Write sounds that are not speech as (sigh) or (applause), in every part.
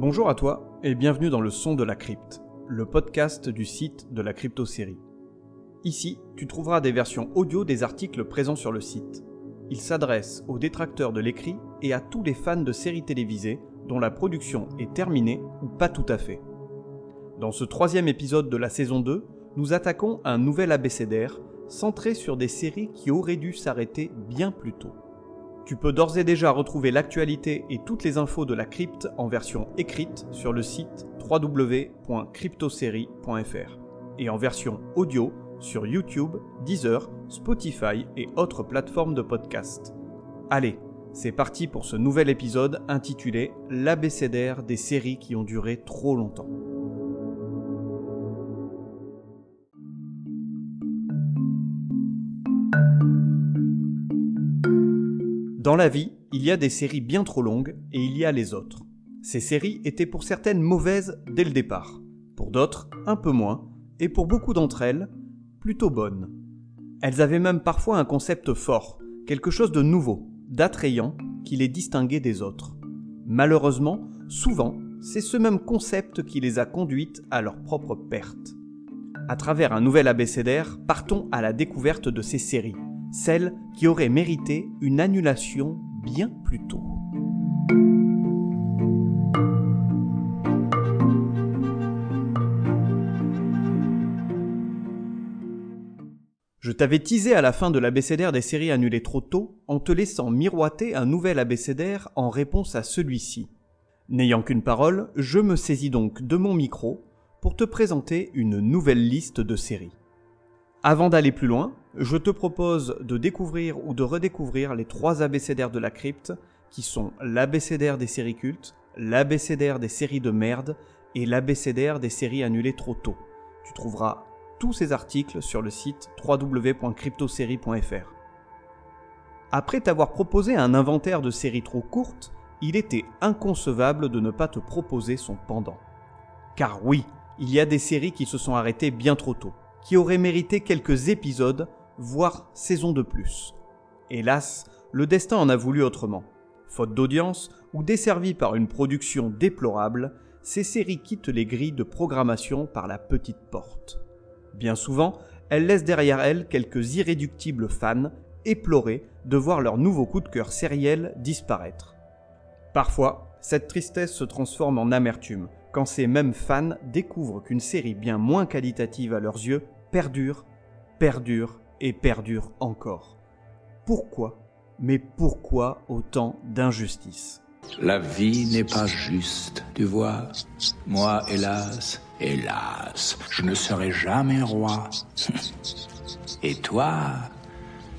Bonjour à toi et bienvenue dans le son de la crypte, le podcast du site de la crypto-série. Ici, tu trouveras des versions audio des articles présents sur le site. Il s'adresse aux détracteurs de l'écrit et à tous les fans de séries télévisées dont la production est terminée ou pas tout à fait. Dans ce troisième épisode de la saison 2, nous attaquons un nouvel abécédaire centré sur des séries qui auraient dû s'arrêter bien plus tôt. Tu peux d'ores et déjà retrouver l'actualité et toutes les infos de la crypte en version écrite sur le site www.cryptosérie.fr et en version audio sur YouTube, Deezer, Spotify et autres plateformes de podcast. Allez, c'est parti pour ce nouvel épisode intitulé L'abécédaire des séries qui ont duré trop longtemps. Dans la vie, il y a des séries bien trop longues et il y a les autres. Ces séries étaient pour certaines mauvaises dès le départ, pour d'autres un peu moins, et pour beaucoup d'entre elles, plutôt bonnes. Elles avaient même parfois un concept fort, quelque chose de nouveau, d'attrayant, qui les distinguait des autres. Malheureusement, souvent, c'est ce même concept qui les a conduites à leur propre perte. À travers un nouvel abécédaire, partons à la découverte de ces séries, celle qui aurait mérité une annulation bien plus tôt. Je t'avais teasé à la fin de l'abécédaire des séries annulées trop tôt en te laissant miroiter un nouvel abécédaire en réponse à celui-ci. N'ayant qu'une parole, je me saisis donc de mon micro pour te présenter une nouvelle liste de séries. Avant d'aller plus loin, je te propose de découvrir ou de redécouvrir les trois abécédaires de la crypte, qui sont l'abécédaire des séries cultes, l'abécédaire des séries de merde et l'abécédaire des séries annulées trop tôt. Tu trouveras tous ces articles sur le site www.cryptosérie.fr. Après t'avoir proposé un inventaire de séries trop courtes, il était inconcevable de ne pas te proposer son pendant. Car oui, il y a des séries qui se sont arrêtées bien trop tôt, qui auraient mérité quelques épisodes voire saison de plus. Hélas, le destin en a voulu autrement. Faute d'audience ou desservie par une production déplorable, ces séries quittent les grilles de programmation par la petite porte. Bien souvent, elles laissent derrière elles quelques irréductibles fans éplorés de voir leur nouveau coup de cœur sériel disparaître. Parfois, cette tristesse se transforme en amertume quand ces mêmes fans découvrent qu'une série bien moins qualitative à leurs yeux perdure, perdure et perdure encore. Pourquoi Mais pourquoi autant d'injustice? La vie n'est pas juste, tu vois. Moi, hélas, hélas, je ne serai jamais roi. (laughs) Et toi,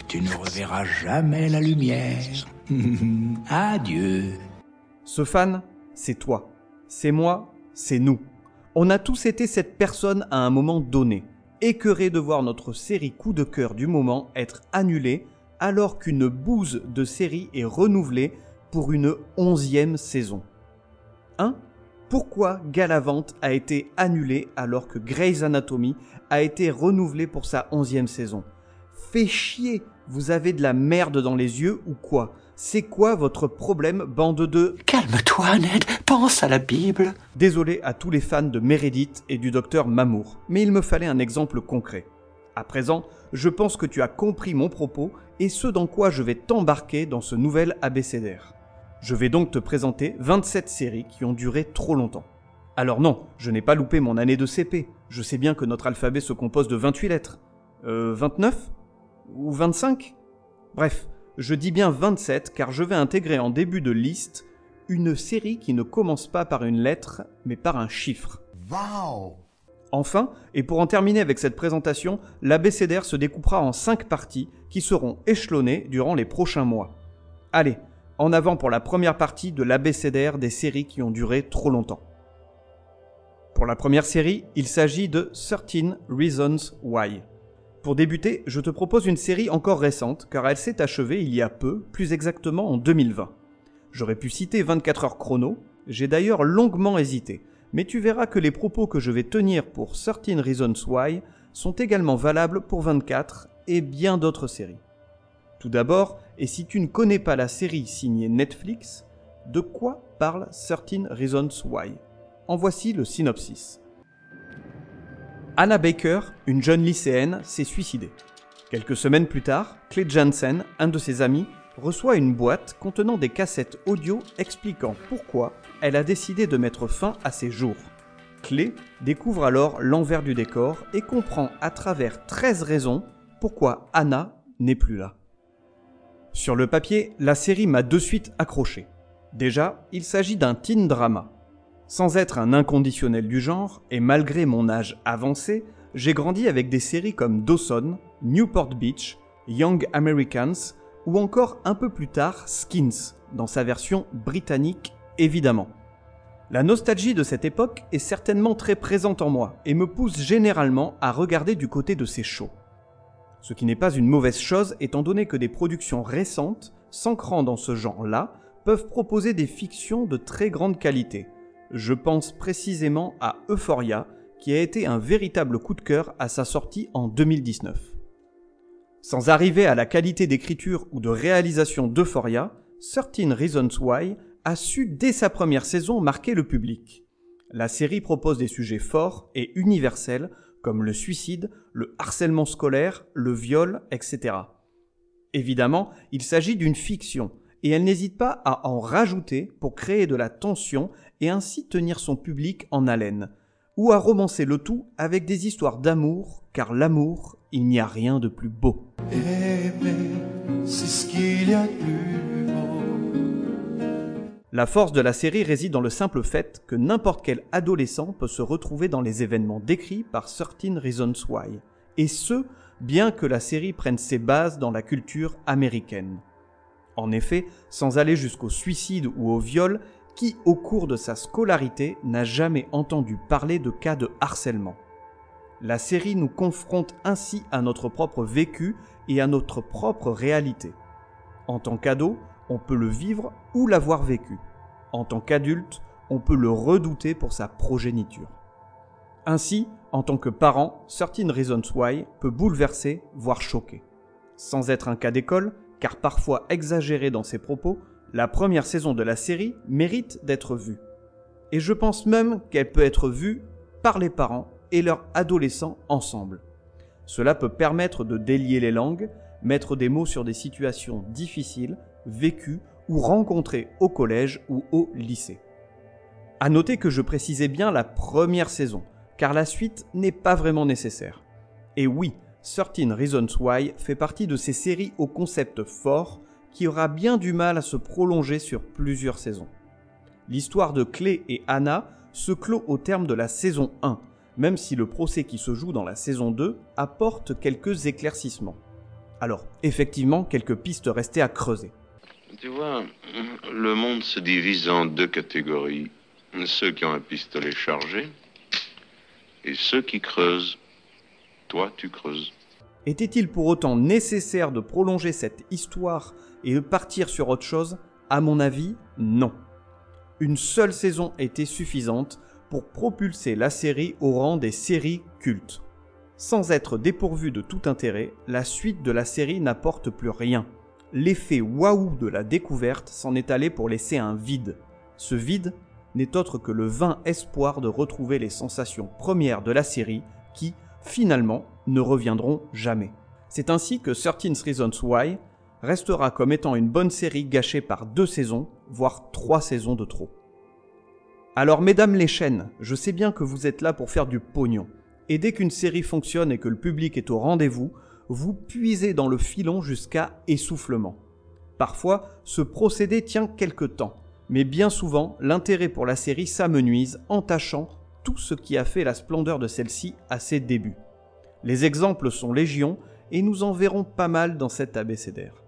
tu ne reverras jamais la lumière. (laughs) Adieu. Ce fan, c'est toi. C'est moi, c'est nous. On a tous été cette personne à un moment donné écœuré de voir notre série coup de cœur du moment être annulée alors qu'une bouse de série est renouvelée pour une onzième saison. 1. Pourquoi Galavant a été annulé alors que Grey's Anatomy a été renouvelée pour sa onzième saison? Fait chier, vous avez de la merde dans les yeux ou quoi? C'est quoi votre problème, bande de... Calme-toi, Ned, pense à la Bible. Désolé à tous les fans de Meredith et du docteur Mamour, mais il me fallait un exemple concret. À présent, je pense que tu as compris mon propos et ce dans quoi je vais t'embarquer dans ce nouvel abécédaire. Je vais donc te présenter 27 séries qui ont duré trop longtemps. Alors non, je n'ai pas loupé mon année de CP. Je sais bien que notre alphabet se compose de 28 lettres. Euh, 29 Ou 25 Bref, je dis bien 27 car je vais intégrer en début de liste une série qui ne commence pas par une lettre mais par un chiffre. Wow Enfin, et pour en terminer avec cette présentation, l'abécédaire se découpera en 5 parties qui seront échelonnées durant les prochains mois. Allez, en avant pour la première partie de l'abécédaire des séries qui ont duré trop longtemps. Pour la première série, il s'agit de 13 Reasons Why. Pour débuter, je te propose une série encore récente, car elle s'est achevée il y a peu, plus exactement en 2020. J'aurais pu citer 24 heures chrono, j'ai d'ailleurs longuement hésité, mais tu verras que les propos que je vais tenir pour 13 Reasons Why sont également valables pour 24 et bien d'autres séries. Tout d'abord, et si tu ne connais pas la série signée Netflix, De quoi parle 13 Reasons Why? En voici le synopsis. Anna Baker, une jeune lycéenne, s'est suicidée. Quelques semaines plus tard, Clay Jansen, un de ses amis, reçoit une boîte contenant des cassettes audio expliquant pourquoi elle a décidé de mettre fin à ses jours. Clay découvre alors l'envers du décor et comprend à travers 13 raisons pourquoi Anna n'est plus là. Sur le papier, la série m'a de suite accroché. Déjà, il s'agit d'un teen drama. Sans être un inconditionnel du genre, et malgré mon âge avancé, j'ai grandi avec des séries comme Dawson, Newport Beach, Young Americans ou encore un peu plus tard Skins, dans sa version britannique évidemment. La nostalgie de cette époque est certainement très présente en moi et me pousse généralement à regarder du côté de ces shows. Ce qui n'est pas une mauvaise chose étant donné que des productions récentes, s'ancrant dans ce genre-là, peuvent proposer des fictions de très grande qualité. Je pense précisément à Euphoria, qui a été un véritable coup de cœur à sa sortie en 2019. Sans arriver à la qualité d'écriture ou de réalisation d'Euphoria, 13 Reasons Why a su dès sa première saison marquer le public. La série propose des sujets forts et universels comme le suicide, le harcèlement scolaire, le viol, etc. Évidemment, il s'agit d'une fiction, et elle n'hésite pas à en rajouter pour créer de la tension et ainsi tenir son public en haleine, ou à romancer le tout avec des histoires d'amour, car l'amour, il n'y a rien de plus beau. La force de la série réside dans le simple fait que n'importe quel adolescent peut se retrouver dans les événements décrits par 13 Reasons Why, et ce, bien que la série prenne ses bases dans la culture américaine. En effet, sans aller jusqu'au suicide ou au viol, qui au cours de sa scolarité n'a jamais entendu parler de cas de harcèlement La série nous confronte ainsi à notre propre vécu et à notre propre réalité. En tant qu'ado, on peut le vivre ou l'avoir vécu. En tant qu'adulte, on peut le redouter pour sa progéniture. Ainsi, en tant que parent, 13 Reasons Why peut bouleverser, voire choquer. Sans être un cas d'école, car parfois exagéré dans ses propos, la première saison de la série mérite d'être vue. Et je pense même qu'elle peut être vue par les parents et leurs adolescents ensemble. Cela peut permettre de délier les langues, mettre des mots sur des situations difficiles, vécues ou rencontrées au collège ou au lycée. À noter que je précisais bien la première saison, car la suite n'est pas vraiment nécessaire. Et oui, 13 Reasons Why fait partie de ces séries au concept fort qui aura bien du mal à se prolonger sur plusieurs saisons. L'histoire de Clay et Anna se clôt au terme de la saison 1, même si le procès qui se joue dans la saison 2 apporte quelques éclaircissements. Alors, effectivement, quelques pistes restaient à creuser. Tu vois, le monde se divise en deux catégories. Ceux qui ont un pistolet chargé et ceux qui creusent. Toi, tu creuses. Était-il pour autant nécessaire de prolonger cette histoire et de partir sur autre chose? À mon avis, non. Une seule saison était suffisante pour propulser la série au rang des séries cultes. Sans être dépourvue de tout intérêt, la suite de la série n'apporte plus rien. L'effet waouh de la découverte s'en est allé pour laisser un vide. Ce vide n'est autre que le vain espoir de retrouver les sensations premières de la série qui, finalement, ne reviendront jamais. C'est ainsi que 13 Reasons Why restera comme étant une bonne série gâchée par deux saisons, voire trois saisons de trop. Alors mesdames les chaînes, je sais bien que vous êtes là pour faire du pognon. Et dès qu'une série fonctionne et que le public est au rendez-vous, vous puisez dans le filon jusqu'à essoufflement. Parfois, ce procédé tient quelque temps, mais bien souvent, l'intérêt pour la série s'amenuise, entachant tout ce qui a fait la splendeur de celle-ci à ses débuts. Les exemples sont légion et nous en verrons pas mal dans cet abécédaire.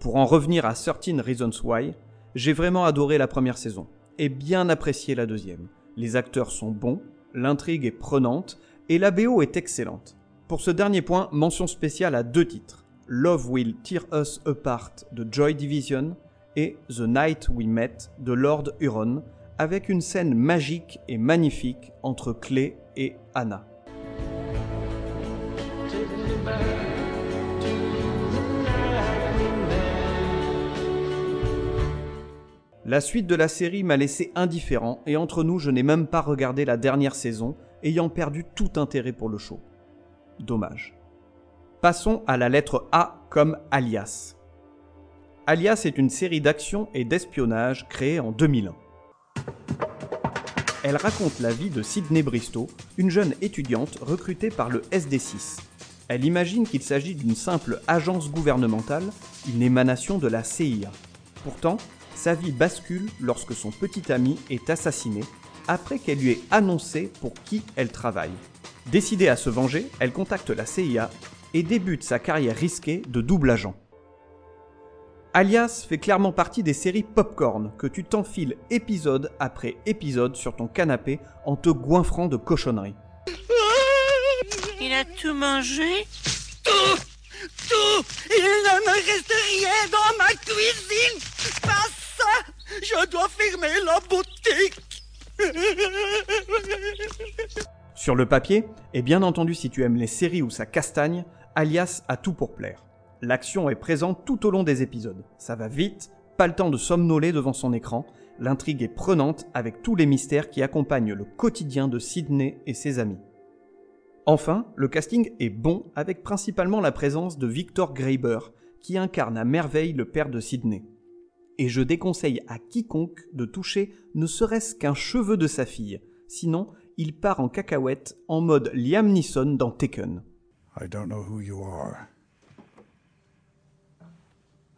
Pour en revenir à 13 Reasons Why, j'ai vraiment adoré la première saison et bien apprécié la deuxième. Les acteurs sont bons, l'intrigue est prenante et la BO est excellente. Pour ce dernier point, mention spéciale à deux titres. Love Will Tear Us Apart de Joy Division et The Night We Met de Lord Huron, avec une scène magique et magnifique entre Clay et Anna. La suite de la série m'a laissé indifférent et entre nous, je n'ai même pas regardé la dernière saison, ayant perdu tout intérêt pour le show. Dommage. Passons à la lettre A comme Alias. Alias est une série d'action et d'espionnage créée en 2001. Elle raconte la vie de Sydney Bristow, une jeune étudiante recrutée par le SD6. Elle imagine qu'il s'agit d'une simple agence gouvernementale, une émanation de la CIA. Pourtant, sa vie bascule lorsque son petit ami est assassiné après qu'elle lui ait annoncé pour qui elle travaille. Décidée à se venger, elle contacte la CIA et débute sa carrière risquée de double agent. Alias fait clairement partie des séries popcorn que tu t'enfiles épisode après épisode sur ton canapé en te goinfrant de cochonneries. Il a tout mangé? Tout! Tout! Il ne me reste rien dans ma cuisine! Pas ça! Je dois fermer la boutique! Sur le papier, et bien entendu si tu aimes les séries où ça castagne, Alias a tout pour plaire. L'action est présente tout au long des épisodes. Ça va vite, pas le temps de somnoler devant son écran, l'intrigue est prenante avec tous les mystères qui accompagnent le quotidien de Sydney et ses amis. Enfin, le casting est bon avec principalement la présence de Victor Graeber, qui incarne à merveille le père de Sydney. Et je déconseille à quiconque de toucher ne serait-ce qu'un cheveu de sa fille, sinon il part en cacahuète en mode Liam Neeson dans Taken. I don't know who you are.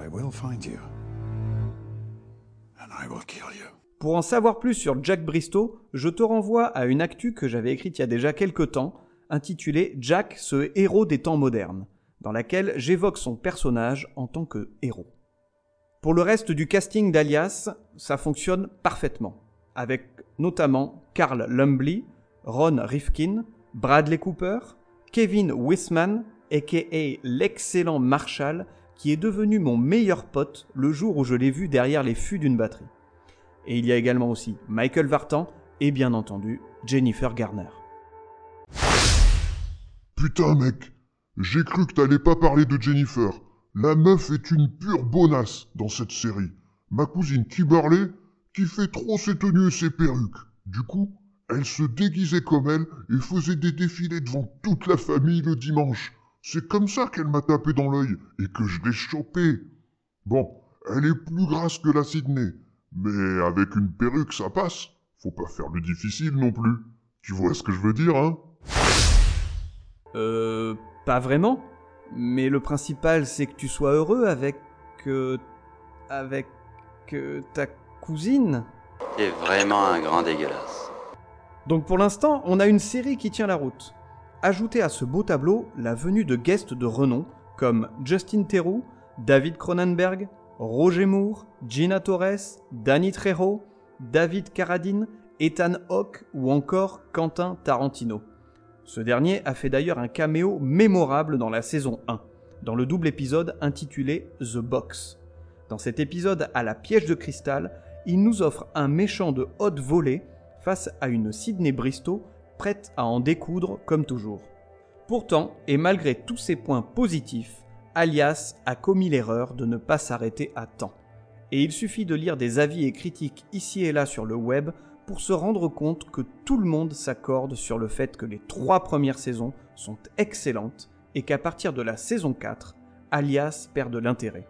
I will find you. And I will kill you. Pour en savoir plus sur Jack Bristow, je te renvoie à une actu que j'avais écrite il y a déjà quelques temps, intitulée Jack, ce héros des temps modernes, dans laquelle j'évoque son personnage en tant que héros. Pour le reste du casting d'Alias, ça fonctionne parfaitement, avec notamment Carl Lumbly, Ron Rifkin, Bradley Cooper, Kevin Wisman, aka l'excellent Marshall, qui est devenu mon meilleur pote le jour où je l'ai vu derrière les fûts d'une batterie. Et il y a également aussi Michael Vartan et bien entendu Jennifer Garner. Putain, mec, j'ai cru que t'allais pas parler de Jennifer. La meuf est une pure bonasse dans cette série. Ma cousine Kimberly, qui fait trop ses tenues et ses perruques. Du coup, elle se déguisait comme elle et faisait des défilés devant toute la famille le dimanche. C'est comme ça qu'elle m'a tapé dans l'œil et que je l'ai chopée. Bon, elle est plus grasse que la Sydney, mais avec une perruque ça passe. Faut pas faire le difficile non plus. Tu vois ce que je veux dire, hein? Euh, pas vraiment. Mais le principal, c'est que tu sois heureux avec. euh, avec. euh, ta cousine. T'es vraiment un grand dégueulasse. Donc pour l'instant, on a une série qui tient la route. Ajoutez à ce beau tableau la venue de guests de renom comme Justin Theroux, David Cronenberg, Roger Moore, Gina Torres, Danny Trejo, David Carradine, Ethan Hawke ou encore Quentin Tarantino. Ce dernier a fait d'ailleurs un caméo mémorable dans la saison 1, dans le double épisode intitulé The Box. Dans cet épisode à la piège de cristal, il nous offre un méchant de haute volée face à une Sydney Bristow prête à en découdre comme toujours. Pourtant, et malgré tous ces points positifs, Alias a commis l'erreur de ne pas s'arrêter à temps. Et il suffit de lire des avis et critiques ici et là sur le web pour se rendre compte que tout le monde s'accorde sur le fait que les trois premières saisons sont excellentes et qu'à partir de la saison 4, Alias perd de l'intérêt.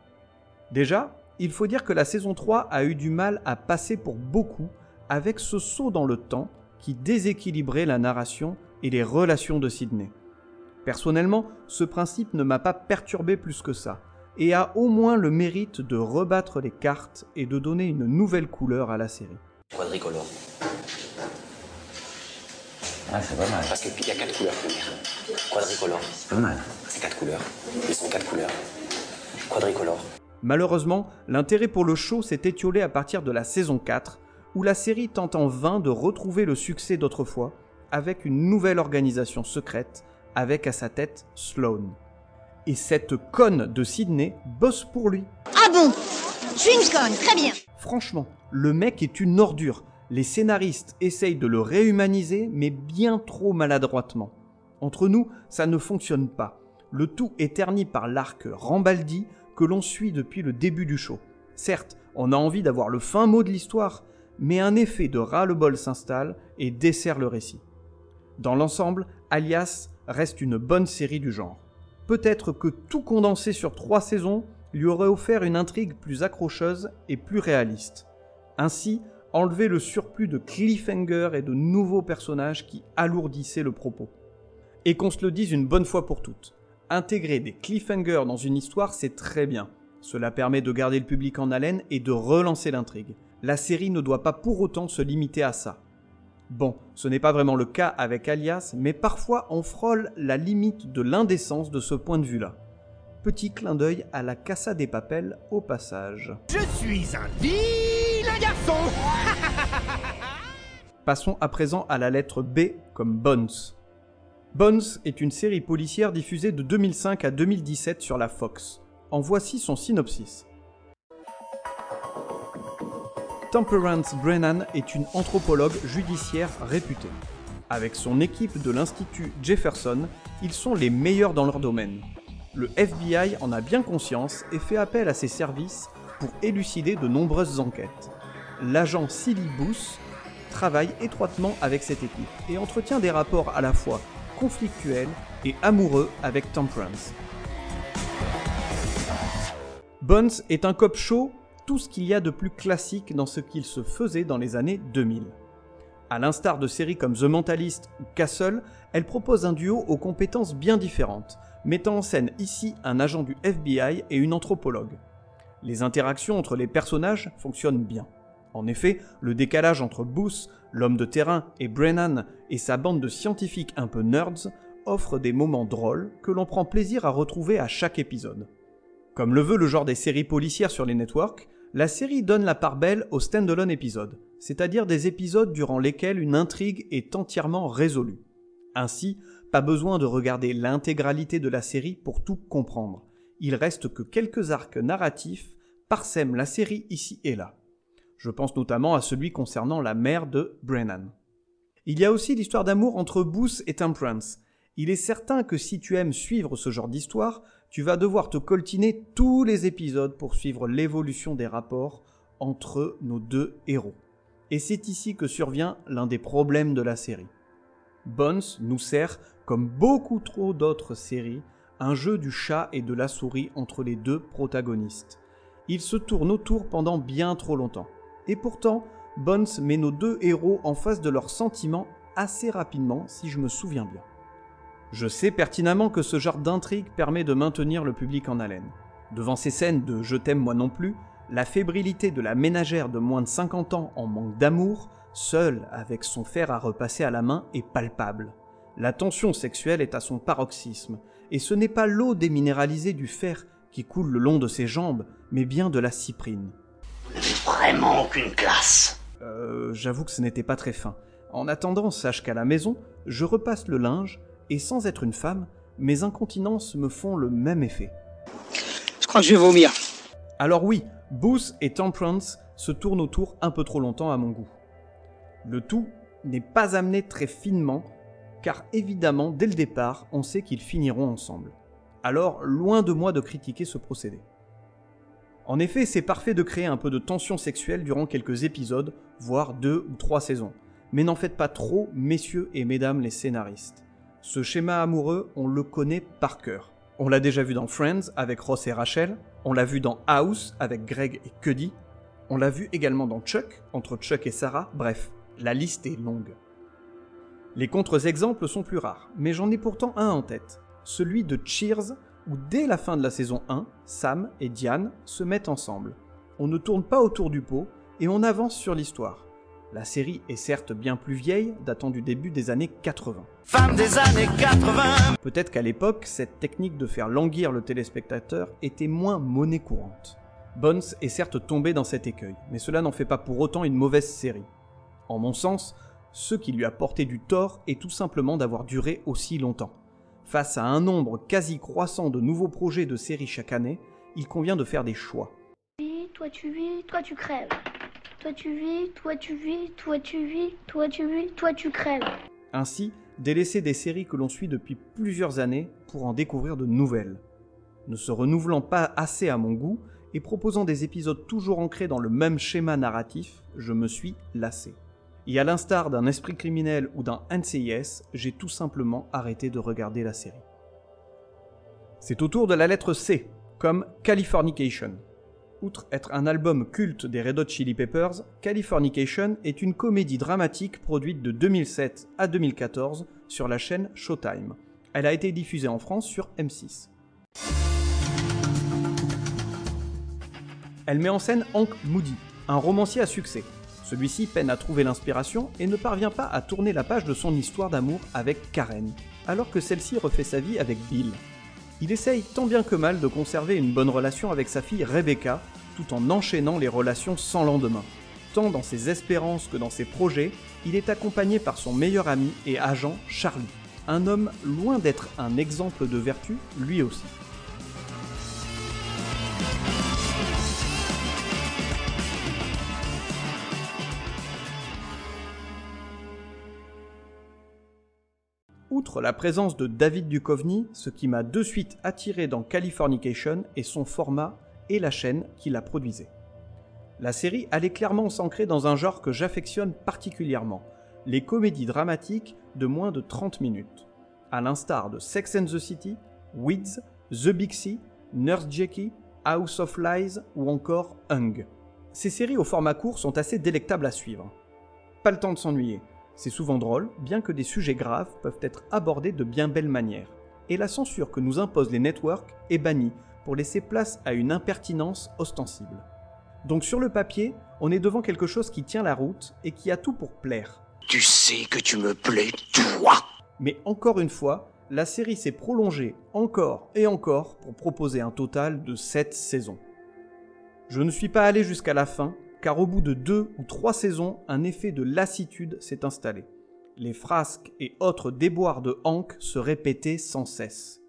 Déjà, il faut dire que la saison 3 a eu du mal à passer pour beaucoup avec ce saut dans le temps qui déséquilibrait la narration et les relations de Sydney. Personnellement, ce principe ne m'a pas perturbé plus que ça, et a au moins le mérite de rebattre les cartes et de donner une nouvelle couleur à la série. Quadricolore. Ah, c'est pas mal. Parce qu'il y a quatre couleurs. Quadricolore. C'est pas mal. C'est quatre couleurs. Ils sont quatre couleurs. Quadricolore. Malheureusement, l'intérêt pour le show s'est étiolé à partir de la saison 4, où la série tente en vain de retrouver le succès d'autrefois, avec une nouvelle organisation secrète, avec à sa tête Sloane. Et cette conne de Sydney bosse pour lui. Ah bon? Je suis une conne, très bien. Franchement, le mec est une ordure. Les scénaristes essayent de le réhumaniser, mais bien trop maladroitement. Entre nous, ça ne fonctionne pas. Le tout est terni par l'arc Rambaldi que l'on suit depuis le début du show. Certes, on a envie d'avoir le fin mot de l'histoire, mais un effet de ras-le-bol s'installe et dessert le récit. Dans l'ensemble, Alias reste une bonne série du genre. Peut-être que tout condensé sur trois saisons lui aurait offert une intrigue plus accrocheuse et plus réaliste. Ainsi, enlever le surplus de cliffhanger et de nouveaux personnages qui alourdissaient le propos. Et qu'on se le dise une bonne fois pour toutes. Intégrer des cliffhangers dans une histoire, c'est très bien. Cela permet de garder le public en haleine et de relancer l'intrigue. La série ne doit pas pour autant se limiter à ça. Bon, ce n'est pas vraiment le cas avec Alias, mais parfois on frôle la limite de l'indécence de ce point de vue-là. Petit clin d'œil à la Casa des Papels au passage. Je suis un vilain garçon (laughs) Passons à présent à la lettre B comme Bones. Bones est une série policière diffusée de 2005 à 2017 sur la Fox. En voici son synopsis. Temperance Brennan est une anthropologue judiciaire réputée. Avec son équipe de l'Institut Jefferson, ils sont les meilleurs dans leur domaine. Le FBI en a bien conscience et fait appel à ses services pour élucider de nombreuses enquêtes. L'agent Silly Booth travaille étroitement avec cette équipe et entretient des rapports à la fois conflictuels et amoureux avec Temperance. Bones est un cop show tout ce qu'il y a de plus classique dans ce qu'il se faisait dans les années 2000. À l'instar de séries comme The Mentalist ou Castle, elle propose un duo aux compétences bien différentes, mettant en scène ici un agent du FBI et une anthropologue. Les interactions entre les personnages fonctionnent bien. En effet, le décalage entre Booth, l'homme de terrain, et Brennan et sa bande de scientifiques un peu nerds offre des moments drôles que l'on prend plaisir à retrouver à chaque épisode. Comme le veut le genre des séries policières sur les networks, la série donne la part belle aux stand-alone épisodes, c'est-à-dire des épisodes durant lesquels une intrigue est entièrement résolue. Ainsi, pas besoin de regarder l'intégralité de la série pour tout comprendre. Il reste que quelques arcs narratifs parsèment la série ici et là. Je pense notamment à celui concernant la mère de Brennan. Il y a aussi l'histoire d'amour entre Booth et Temperance. Il est certain que si tu aimes suivre ce genre d'histoire, tu vas devoir te coltiner tous les épisodes pour suivre l'évolution des rapports entre nos deux héros. Et c'est ici que survient l'un des problèmes de la série. Bones nous sert, comme beaucoup trop d'autres séries, un jeu du chat et de la souris entre les deux protagonistes. Il se tourne autour pendant bien trop longtemps. Et pourtant, Bones met nos deux héros en face de leurs sentiments assez rapidement, si je me souviens bien. Je sais pertinemment que ce genre d'intrigue permet de maintenir le public en haleine. Devant ces scènes de Je t'aime moi non plus, la fébrilité de la ménagère de moins de 50 ans en manque d'amour, seule avec son fer à repasser à la main, est palpable. La tension sexuelle est à son paroxysme, et ce n'est pas l'eau déminéralisée du fer qui coule le long de ses jambes, mais bien de la cyprine. Vous n'avez vraiment aucune classe. Euh, j'avoue que ce n'était pas très fin. En attendant, sache qu'à la maison, je repasse le linge et sans être une femme, mes incontinences me font le même effet. Je crois que je vais vomir. Alors oui, Booth et Temperance se tournent autour un peu trop longtemps à mon goût. Le tout n'est pas amené très finement, car évidemment, dès le départ, on sait qu'ils finiront ensemble. Alors, loin de moi de critiquer ce procédé. En effet, c'est parfait de créer un peu de tension sexuelle durant quelques épisodes, voire deux ou trois saisons. Mais n'en faites pas trop, messieurs et mesdames les scénaristes. Ce schéma amoureux, on le connaît par cœur. On l'a déjà vu dans Friends avec Ross et Rachel, on l'a vu dans House avec Greg et Cuddy, on l'a vu également dans Chuck, entre Chuck et Sarah, bref, la liste est longue. Les contre-exemples sont plus rares, mais j'en ai pourtant un en tête, celui de Cheers, où dès la fin de la saison 1, Sam et Diane se mettent ensemble. On ne tourne pas autour du pot, et on avance sur l'histoire. La série est certes bien plus vieille, datant du début des années 80. Femme des années 80 Peut-être qu'à l'époque, cette technique de faire languir le téléspectateur était moins monnaie courante. Bones est certes tombé dans cet écueil, mais cela n'en fait pas pour autant une mauvaise série. En mon sens, ce qui lui a porté du tort est tout simplement d'avoir duré aussi longtemps. Face à un nombre quasi croissant de nouveaux projets de séries chaque année, il convient de faire des choix. Toi tu vis, toi tu crèves. Toi tu vis, toi tu vis, toi tu vis, toi tu vis, toi tu crèves. Ainsi, délaisser des séries que l'on suit depuis plusieurs années pour en découvrir de nouvelles. Ne se renouvelant pas assez à mon goût et proposant des épisodes toujours ancrés dans le même schéma narratif, je me suis lassé. Et à l'instar d'un esprit criminel ou d'un NCIS, j'ai tout simplement arrêté de regarder la série. C'est au tour de la lettre C, comme Californication. Outre être un album culte des Red Hot Chili Peppers, Californication est une comédie dramatique produite de 2007 à 2014 sur la chaîne Showtime. Elle a été diffusée en France sur M6. Elle met en scène Hank Moody, un romancier à succès. Celui-ci peine à trouver l'inspiration et ne parvient pas à tourner la page de son histoire d'amour avec Karen, alors que celle-ci refait sa vie avec Bill. Il essaye tant bien que mal de conserver une bonne relation avec sa fille Rebecca, tout en enchaînant les relations sans lendemain. Tant dans ses espérances que dans ses projets, il est accompagné par son meilleur ami et agent Charlie, un homme loin d'être un exemple de vertu lui aussi. Outre la présence de David Duchovny, ce qui m'a de suite attiré dans Californication est son format et la chaîne qui la produisait. La série allait clairement s'ancrer dans un genre que j'affectionne particulièrement, les comédies dramatiques de moins de 30 minutes. À l'instar de Sex and the City, Weeds, The Big Sea, Nurse Jackie, House of Lies ou encore Hung. Ces séries au format court sont assez délectables à suivre. Pas le temps de s'ennuyer, c'est souvent drôle, bien que des sujets graves peuvent être abordés de bien belle manière. Et la censure que nous imposent les networks est bannie pour laisser place à une impertinence ostensible. Donc sur le papier, on est devant quelque chose qui tient la route et qui a tout pour plaire. Tu sais que tu me plais, toi Mais encore une fois, la série s'est prolongée encore et encore pour proposer un total de 7 saisons. Je ne suis pas allé jusqu'à la fin, car au bout de deux ou trois saisons, un effet de lassitude s'est installé. Les frasques et autres déboires de Hank se répétaient sans cesse.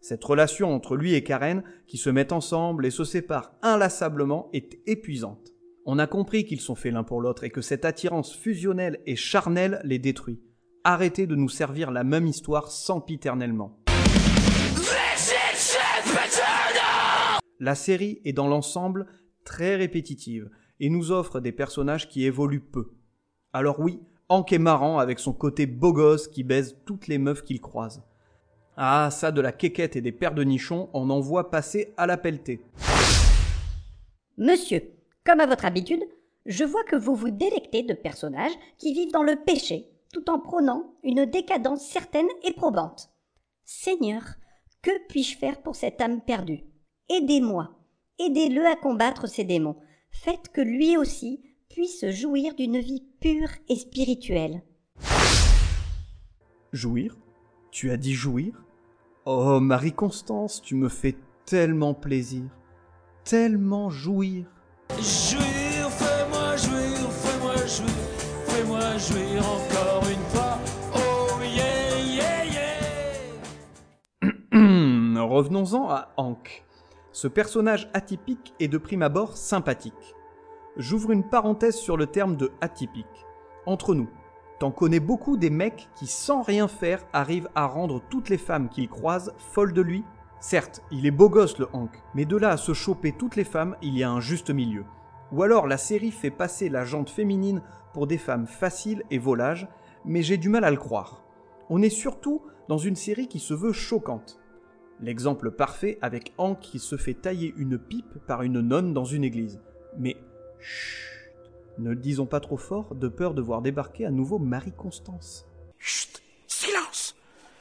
Cette relation entre lui et Karen, qui se mettent ensemble et se séparent inlassablement, est épuisante. On a compris qu'ils sont faits l'un pour l'autre et que cette attirance fusionnelle et charnelle les détruit. Arrêtez de nous servir la même histoire sempiternellement. La série est dans l'ensemble très répétitive et nous offre des personnages qui évoluent peu. Alors oui, Hank est marrant avec son côté beau gosse qui baise toutes les meufs qu'il croise. Ah, ça de la quéquette et des paires de nichons, on en voit passer à la pelletée. Monsieur, comme à votre habitude, je vois que vous vous délectez de personnages qui vivent dans le péché, tout en prônant une décadence certaine et probante. Seigneur, que puis-je faire pour cette âme perdue? Aidez-moi, aidez-le à combattre ses démons, faites que lui aussi puisse jouir d'une vie pure et spirituelle. Jouir? Tu as dit jouir? Oh, Marie-Constance, tu me fais tellement plaisir, tellement jouir. Jouir, fais-moi jouir, fais-moi jouir, fais-moi jouir encore une fois. Oh yeah, yeah, yeah. (clears throat) Revenons-en à Hank. Ce personnage atypique est de prime abord sympathique. J'ouvre une parenthèse sur le terme de atypique. Entre nous, t'en connais beaucoup des mecs qui, sans rien faire, arrivent à rendre toutes les femmes qu'ils croisent folles de lui? Certes, il est beau gosse le Hank, mais de là à se choper toutes les femmes, il y a un juste milieu. Ou alors la série fait passer la jante féminine pour des femmes faciles et volages, mais j'ai du mal à le croire. On est surtout dans une série qui se veut choquante. L'exemple parfait avec Hank qui se fait tailler une pipe par une nonne dans une église. Mais chut, ne le disons pas trop fort de peur de voir débarquer à nouveau Marie-Constance. Chut, silence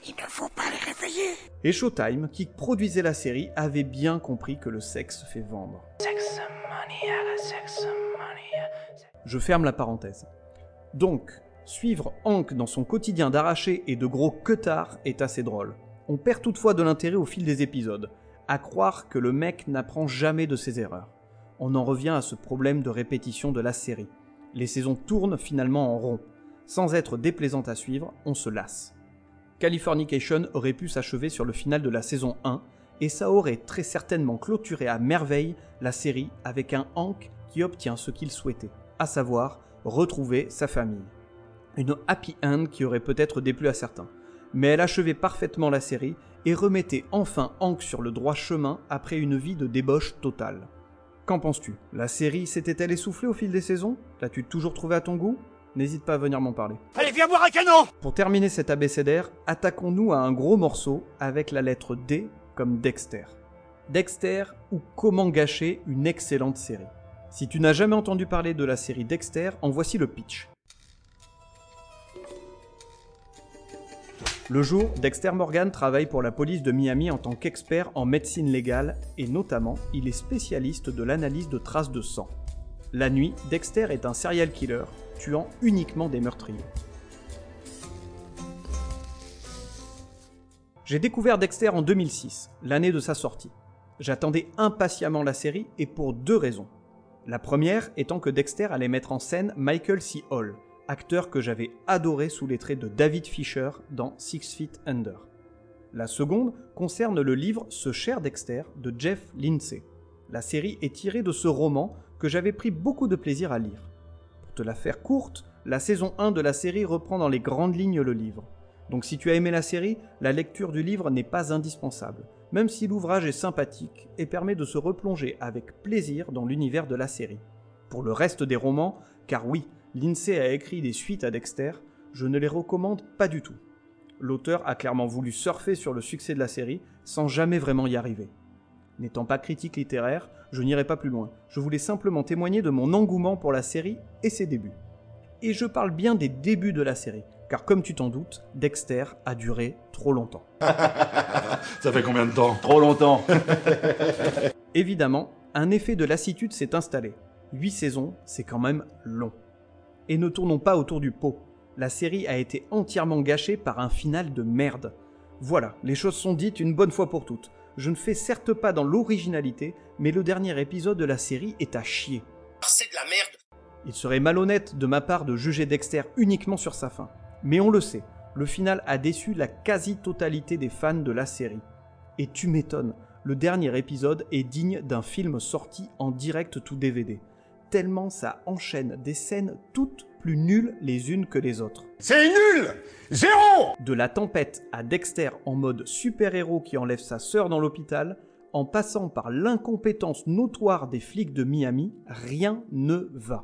Il ne faut pas les réveiller Et Showtime, qui produisait la série, avait bien compris que le sexe fait vendre. Sex money, sex money. Je ferme la parenthèse. Donc, suivre Hank dans son quotidien d'arraché et de gros queutards est assez drôle. On perd toutefois de l'intérêt au fil des épisodes, à croire que le mec n'apprend jamais de ses erreurs. on en revient à ce problème de répétition de la série. Les saisons tournent finalement en rond. Sans être déplaisante à suivre, on se lasse. Californication aurait pu s'achever sur le final de la saison 1, et ça aurait très certainement clôturé à merveille la série avec un Hank qui obtient ce qu'il souhaitait, à savoir retrouver sa famille. Une happy end qui aurait peut-être déplu à certains, mais elle achevait parfaitement la série et remettait enfin Hank sur le droit chemin après une vie de débauche totale. Qu'en penses-tu? La série s'était-elle essoufflée au fil des saisons? L'as-tu toujours trouvé à ton goût? N'hésite pas à venir m'en parler. Allez, viens boire un canon Pour terminer cet abécédaire, attaquons-nous à un gros morceau avec la lettre D comme Dexter. Dexter ou comment gâcher une excellente série? Si tu n'as jamais entendu parler de la série Dexter, en voici le pitch. Le jour, Dexter Morgan travaille pour la police de Miami en tant qu'expert en médecine légale et notamment, il est spécialiste de l'analyse de traces de sang. La nuit, Dexter est un serial killer, tuant uniquement des meurtriers. J'ai découvert Dexter en 2006, l'année de sa sortie. J'attendais impatiemment la série et pour deux raisons. La première étant que Dexter allait mettre en scène Michael C. Hall, acteur que j'avais adoré sous les traits de David Fisher dans Six Feet Under. La seconde concerne le livre Ce cher Dexter de Jeff Lindsay. La série est tirée de ce roman que j'avais pris beaucoup de plaisir à lire. Pour te la faire courte, la saison 1 de la série reprend dans les grandes lignes le livre. Donc si tu as aimé la série, la lecture du livre n'est pas indispensable, même si l'ouvrage est sympathique et permet de se replonger avec plaisir dans l'univers de la série. Pour le reste des romans, car oui, Lindsay a écrit des suites à Dexter, je ne les recommande pas du tout. L'auteur a clairement voulu surfer sur le succès de la série sans jamais vraiment y arriver. N'étant pas critique littéraire, je n'irai pas plus loin. Je voulais simplement témoigner de mon engouement pour la série et ses débuts. Et je parle bien des débuts de la série, car comme tu t'en doutes, Dexter a duré trop longtemps. (laughs) Ça fait combien de temps? Trop longtemps. (laughs) Évidemment, un effet de lassitude s'est installé. 8 saisons, c'est quand même long. Et ne tournons pas autour du pot. La série a été entièrement gâchée par un final de merde. Voilà, les choses sont dites une bonne fois pour toutes. Je ne fais certes pas dans l'originalité, mais le dernier épisode de la série est à chier. C'est de la merde. Il serait malhonnête de ma part de juger Dexter uniquement sur sa fin. Mais on le sait, le final a déçu la quasi-totalité des fans de la série. Et tu m'étonnes, le dernier épisode est digne d'un film sorti en direct tout DVD. Tellement ça enchaîne des scènes toutes plus nulles les unes que les autres. C'est nul Zéro De la tempête à Dexter en mode super-héros qui enlève sa sœur dans l'hôpital, en passant par l'incompétence notoire des flics de Miami, rien ne va.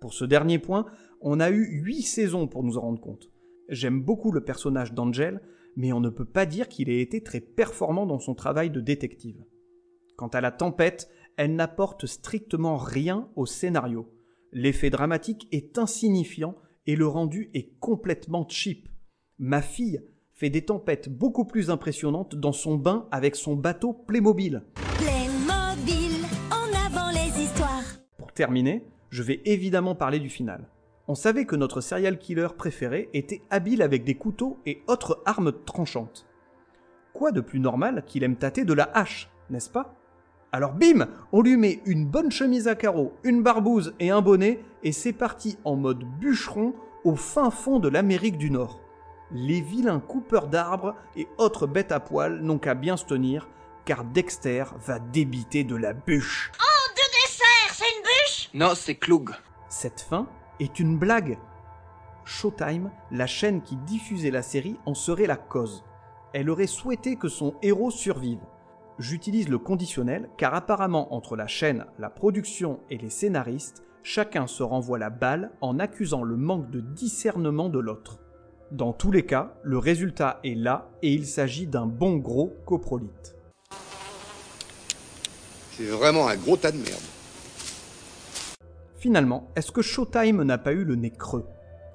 Pour ce dernier point, on a eu 8 saisons pour nous en rendre compte. J'aime beaucoup le personnage d'Angel, mais on ne peut pas dire qu'il ait été très performant dans son travail de détective. Quant à la tempête, elle n'apporte strictement rien au scénario. L'effet dramatique est insignifiant et le rendu est complètement cheap. Ma fille fait des tempêtes beaucoup plus impressionnantes dans son bain avec son bateau Playmobil. Playmobil, en avant les histoires. Pour terminer, je vais évidemment parler du final. On savait que notre serial killer préféré était habile avec des couteaux et autres armes tranchantes. Quoi de plus normal qu'il aime tâter de la hache, n'est-ce pas? Alors bim On lui met une bonne chemise à carreaux, une barbouze et un bonnet, et c'est parti en mode bûcheron au fin fond de l'Amérique du Nord. Les vilains coupeurs d'arbres et autres bêtes à poil n'ont qu'à bien se tenir, car Dexter va débiter de la bûche. Oh, de dessert, c'est une bûche? Non, c'est Cloug. Cette fin est une blague. Showtime, la chaîne qui diffusait la série, en serait la cause. Elle aurait souhaité que son héros survive. J'utilise le conditionnel car apparemment entre la chaîne, la production et les scénaristes, chacun se renvoie la balle en accusant le manque de discernement de l'autre. Dans tous les cas, le résultat est là et il s'agit d'un bon gros coprolite. C'est vraiment un gros tas de merde. Finalement, est-ce que Showtime n'a pas eu le nez creux?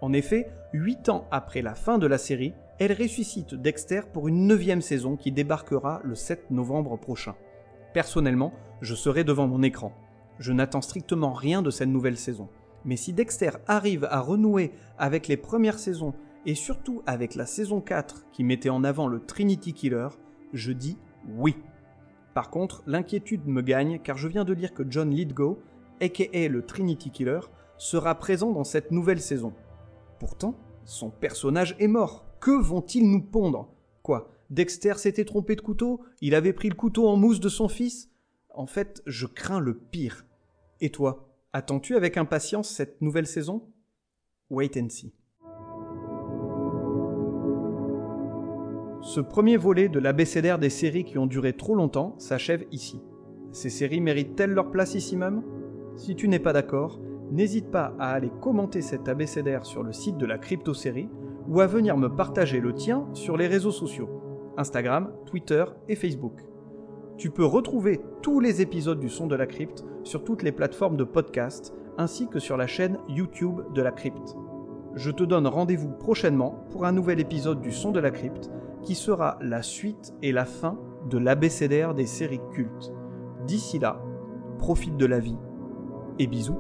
En effet, 8 ans après la fin de la série, elle ressuscite Dexter pour une neuvième saison qui débarquera le 7 novembre prochain. Personnellement, je serai devant mon écran. Je n'attends strictement rien de cette nouvelle saison. Mais si Dexter arrive à renouer avec les premières saisons et surtout avec la saison 4 qui mettait en avant le Trinity Killer, je dis oui. Par contre, l'inquiétude me gagne car je viens de lire que John Lithgow, aka le Trinity Killer, sera présent dans cette nouvelle saison. Pourtant, son personnage est mort. Que vont-ils nous pondre? Quoi Dexter s'était trompé de couteau? Il avait pris le couteau en mousse de son fils? En fait, je crains le pire. Et toi Attends-tu avec impatience cette nouvelle saison? Wait and see. Ce premier volet de l'abécédaire des séries qui ont duré trop longtemps s'achève ici. Ces séries méritent-elles leur place ici même? Si tu n'es pas d'accord, n'hésite pas à aller commenter cet abécédaire sur le site de la crypto-série ou à venir me partager le tien sur les réseaux sociaux Instagram, Twitter et Facebook. Tu peux retrouver tous les épisodes du Son de la Crypte sur toutes les plateformes de podcast ainsi que sur la chaîne YouTube de la Crypte. Je te donne rendez-vous prochainement pour un nouvel épisode du Son de la Crypte qui sera la suite et la fin de l'abécédaire des séries cultes. D'ici là, profite de la vie et bisous.